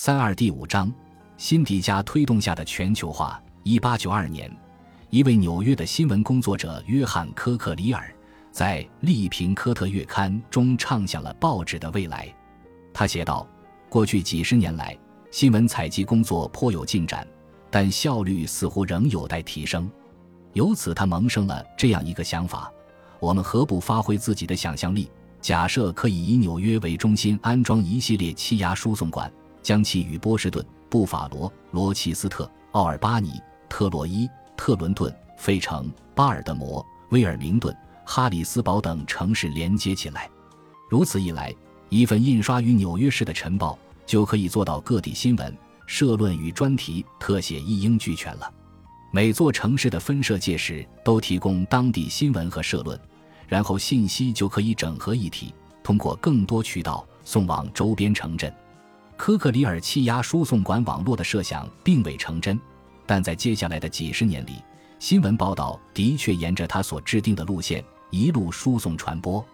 三二第五章，辛迪加推动下的全球化。一八九二年，一位纽约的新闻工作者约翰·科克里尔在《利平科特月刊》中畅想了报纸的未来。他写道：“过去几十年来，新闻采集工作颇有进展，但效率似乎仍有待提升。”由此，他萌生了这样一个想法：我们何不发挥自己的想象力？假设可以以纽约为中心安装一系列气压输送管。将其与波士顿、布法罗、罗切斯特、奥尔巴尼、特洛伊、特伦顿、费城、巴尔的摩、威尔明顿、哈里斯堡等城市连接起来。如此一来，一份印刷于纽约市的晨报就可以做到各地新闻、社论与专题特写一应俱全了。每座城市的分社届时都提供当地新闻和社论，然后信息就可以整合一体，通过更多渠道送往周边城镇。科克里尔气压输送管网络的设想并未成真，但在接下来的几十年里，新闻报道的确沿着他所制定的路线一路输送传播。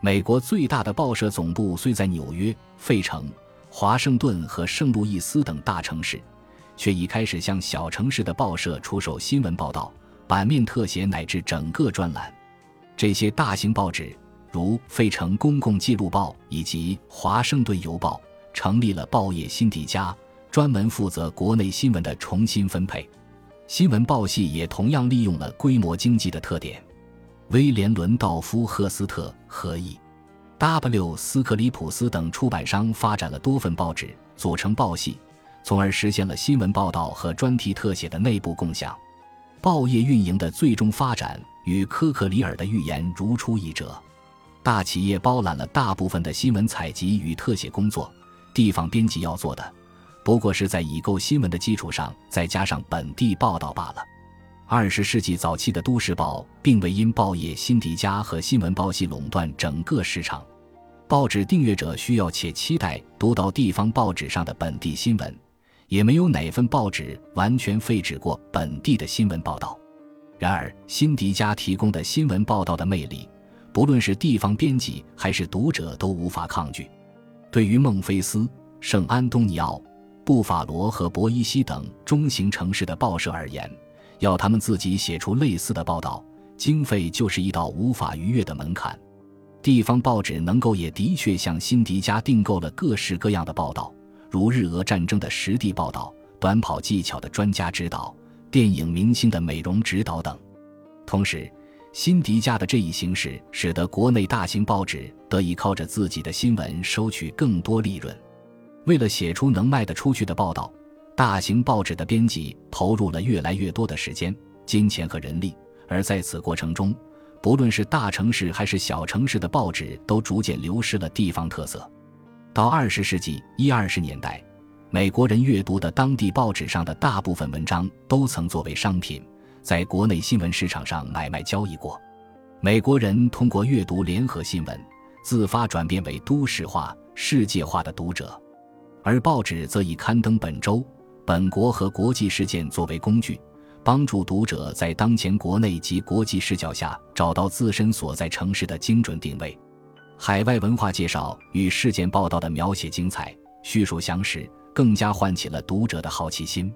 美国最大的报社总部虽在纽约、费城、华盛顿和圣路易斯等大城市，却已开始向小城市的报社出售新闻报道、版面特写乃至整个专栏。这些大型报纸，如《费城公共记录报》以及《华盛顿邮报》。成立了报业新迪加，专门负责国内新闻的重新分配。新闻报系也同样利用了规模经济的特点。威廉·伦道夫·赫斯特和 E.W. 斯克里普斯等出版商发展了多份报纸，组成报系，从而实现了新闻报道和专题特写的内部共享。报业运营的最终发展与科克里尔的预言如出一辙。大企业包揽了大部分的新闻采集与特写工作。地方编辑要做的，不过是在已购新闻的基础上再加上本地报道罢了。二十世纪早期的都市报并未因报业辛迪加和新闻报系垄断整个市场，报纸订阅者需要且期待读到地方报纸上的本地新闻，也没有哪份报纸完全废止过本地的新闻报道。然而，辛迪加提供的新闻报道的魅力，不论是地方编辑还是读者都无法抗拒。对于孟菲斯、圣安东尼奥、布法罗和博伊西等中型城市的报社而言，要他们自己写出类似的报道，经费就是一道无法逾越的门槛。地方报纸能够也的确向辛迪加订购了各式各样的报道，如日俄战争的实地报道、短跑技巧的专家指导、电影明星的美容指导等。同时，辛迪加的这一形式，使得国内大型报纸得以靠着自己的新闻收取更多利润。为了写出能卖得出去的报道，大型报纸的编辑投入了越来越多的时间、金钱和人力。而在此过程中，不论是大城市还是小城市的报纸，都逐渐流失了地方特色。到二十世纪一二十年代，美国人阅读的当地报纸上的大部分文章，都曾作为商品。在国内新闻市场上买卖交易过，美国人通过阅读联合新闻，自发转变为都市化、世界化的读者，而报纸则以刊登本周、本国和国际事件作为工具，帮助读者在当前国内及国际视角下找到自身所在城市的精准定位。海外文化介绍与事件报道的描写精彩、叙述详实，更加唤起了读者的好奇心。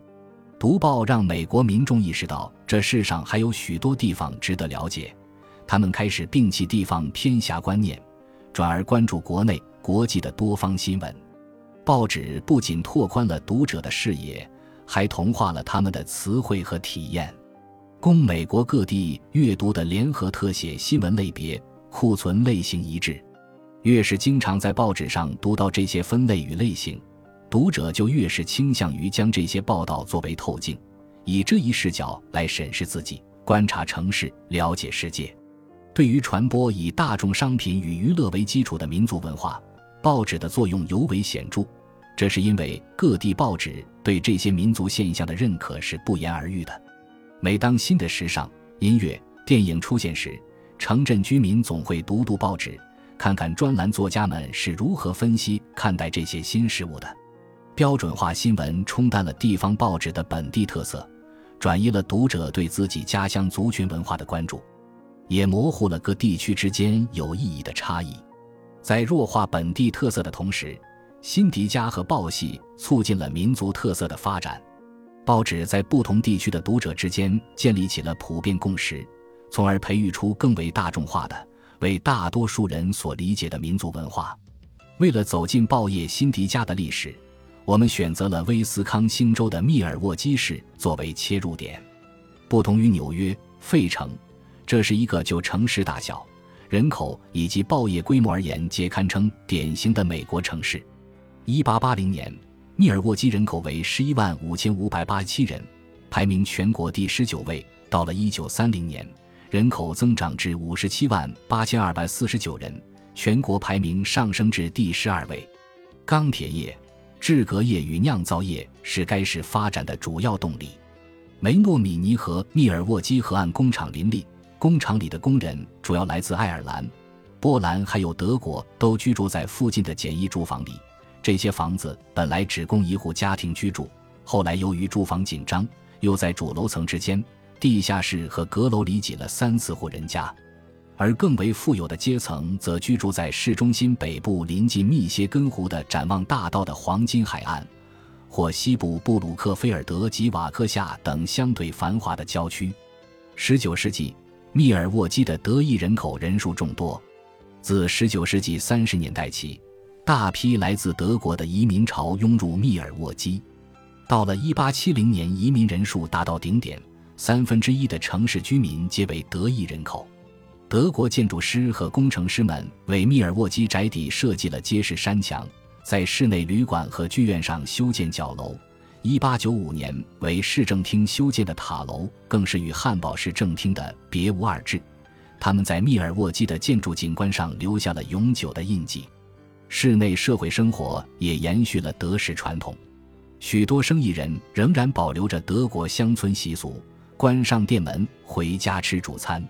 读报让美国民众意识到，这世上还有许多地方值得了解。他们开始摒弃地方偏狭观念，转而关注国内、国际的多方新闻。报纸不仅拓宽了读者的视野，还同化了他们的词汇和体验。供美国各地阅读的联合特写新闻类别库存类型一致，越是经常在报纸上读到这些分类与类型。读者就越是倾向于将这些报道作为透镜，以这一视角来审视自己、观察城市、了解世界。对于传播以大众商品与娱乐为基础的民族文化，报纸的作用尤为显著。这是因为各地报纸对这些民族现象的认可是不言而喻的。每当新的时尚、音乐、电影出现时，城镇居民总会读读报纸，看看专栏作家们是如何分析、看待这些新事物的。标准化新闻冲淡了地方报纸的本地特色，转移了读者对自己家乡族群文化的关注，也模糊了各地区之间有意义的差异。在弱化本地特色的同时，辛迪加和报系促进了民族特色的发展。报纸在不同地区的读者之间建立起了普遍共识，从而培育出更为大众化的、为大多数人所理解的民族文化。为了走进报业辛迪加的历史，我们选择了威斯康星州的密尔沃基市作为切入点。不同于纽约、费城，这是一个就城市大小、人口以及报业规模而言，皆堪称典型的美国城市。一八八零年。密尔沃基人口为十一万五千五百八十七人，排名全国第十九位。到了一九三零年，人口增长至五十七万八千二百四十九人，全国排名上升至第十二位。钢铁业、制革业与酿造业是该市发展的主要动力。梅诺米尼和密尔沃基河岸工厂林立，工厂里的工人主要来自爱尔兰、波兰还有德国，都居住在附近的简易住房里。这些房子本来只供一户家庭居住，后来由于住房紧张，又在主楼层之间、地下室和阁楼里挤了三四户人家，而更为富有的阶层则居住在市中心北部临近密歇根湖的展望大道的黄金海岸，或西部布鲁克菲尔德及瓦克夏等相对繁华的郊区。十九世纪，密尔沃基的德裔人口人数众多，自十九世纪三十年代起。大批来自德国的移民潮涌入密尔沃基，到了1870年，移民人数达到顶点，三分之一的城市居民皆为德裔人口。德国建筑师和工程师们为密尔沃基宅邸设计了结实山墙，在室内旅馆和剧院上修建角楼。1895年为市政厅修建的塔楼，更是与汉堡市政厅的别无二致。他们在密尔沃基的建筑景观上留下了永久的印记。室内社会生活也延续了德式传统，许多生意人仍然保留着德国乡村习俗，关上店门回家吃主餐。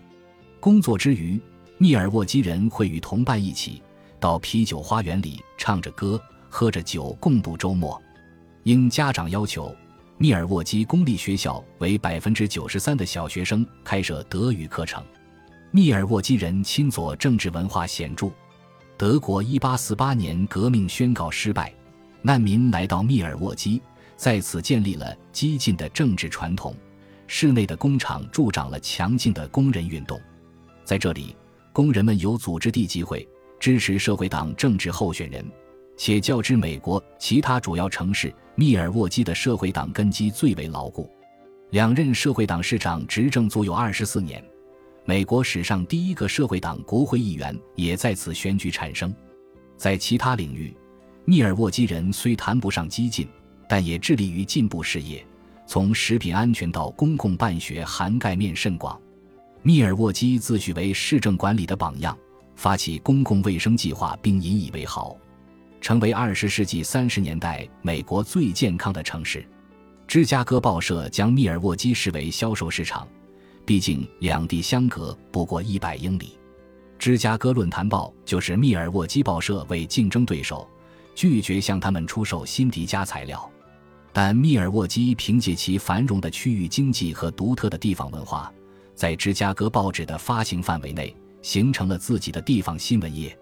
工作之余，密尔沃基人会与同伴一起到啤酒花园里唱着歌、喝着酒共度周末。应家长要求，密尔沃基公立学校为百分之九十三的小学生开设德语课程。密尔沃基人亲左政治文化显著。德国1848年革命宣告失败，难民来到密尔沃基，在此建立了激进的政治传统。市内的工厂助长了强劲的工人运动，在这里，工人们有组织地集会，支持社会党政治候选人，且较之美国其他主要城市，密尔沃基的社会党根基最为牢固。两任社会党市长执政足有二十四年。美国史上第一个社会党国会议员也在此选举产生。在其他领域，密尔沃基人虽谈不上激进，但也致力于进步事业，从食品安全到公共办学，涵盖面甚广。密尔沃基自诩为市政管理的榜样，发起公共卫生计划并引以为豪，成为二十世纪三十年代美国最健康的城市。芝加哥报社将密尔沃基视为销售市场。毕竟两地相隔不过一百英里，芝加哥论坛报就是密尔沃基报社为竞争对手，拒绝向他们出售辛迪加材料。但密尔沃基凭借其繁荣的区域经济和独特的地方文化，在芝加哥报纸的发行范围内形成了自己的地方新闻业。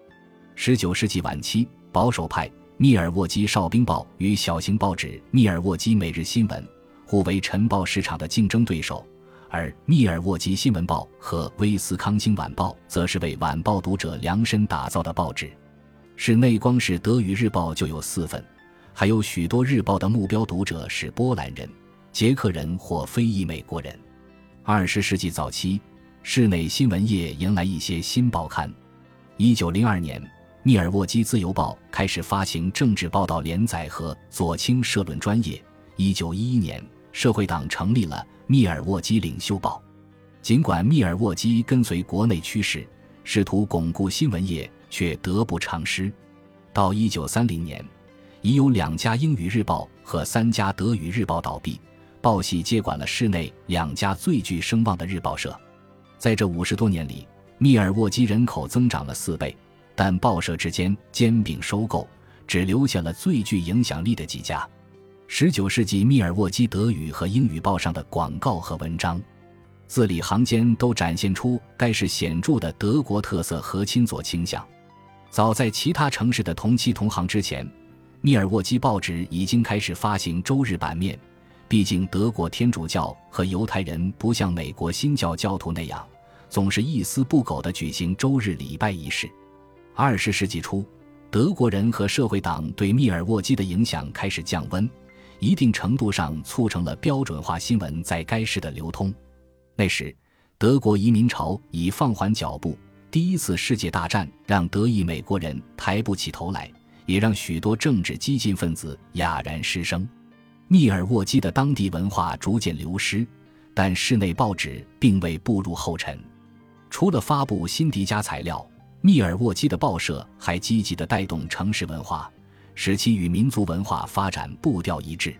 十九世纪晚期，保守派密尔沃基哨兵报与小型报纸密尔沃基每日新闻互为晨报市场的竞争对手。而密尔沃基新闻报和威斯康星晚报则是为晚报读者量身打造的报纸。市内光是德语日报就有四份，还有许多日报的目标读者是波兰人、捷克人或非裔美国人。二十世纪早期，室内新闻业迎来一些新报刊。一九零二年，密尔沃基自由报开始发行政治报道连载和左倾社论专业。一九一一年，社会党成立了。密尔沃基领袖报，尽管密尔沃基跟随国内趋势，试图巩固新闻业，却得不偿失。到一九三零年，已有两家英语日报和三家德语日报倒闭，报系接管了市内两家最具声望的日报社。在这五十多年里，密尔沃基人口增长了四倍，但报社之间兼并收购，只留下了最具影响力的几家。十九世纪，密尔沃基德语和英语报上的广告和文章，字里行间都展现出该市显著的德国特色和亲左倾向。早在其他城市的同期同行之前，密尔沃基报纸已经开始发行周日版面。毕竟，德国天主教和犹太人不像美国新教教徒那样，总是一丝不苟地举行周日礼拜仪式。二十世纪初，德国人和社会党对密尔沃基的影响开始降温，一定程度上促成了标准化新闻在该市的流通。那时，德国移民潮已放缓脚步，第一次世界大战让德裔美国人抬不起头来，也让许多政治激进分子哑然失声。密尔沃基的当地文化逐渐流失，但市内报纸并未步入后尘。除了发布辛迪加材料，密尔沃基的报社还积极地带动城市文化，使其与民族文化发展步调一致。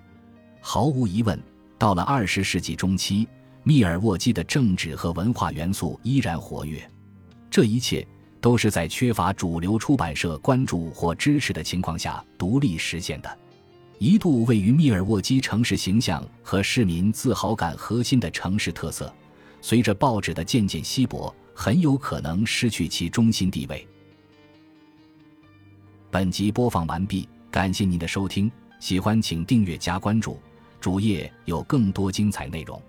毫无疑问，到了二十世纪中期，密尔沃基的政治和文化元素依然活跃。这一切都是在缺乏主流出版社关注或支持的情况下独立实现的。一度位于密尔沃基城市形象和市民自豪感核心的城市特色，随着报纸的渐渐稀薄，很有可能失去其中心地位。本集播放完毕，感谢您的收听，喜欢请订阅加关注，主页有更多精彩内容。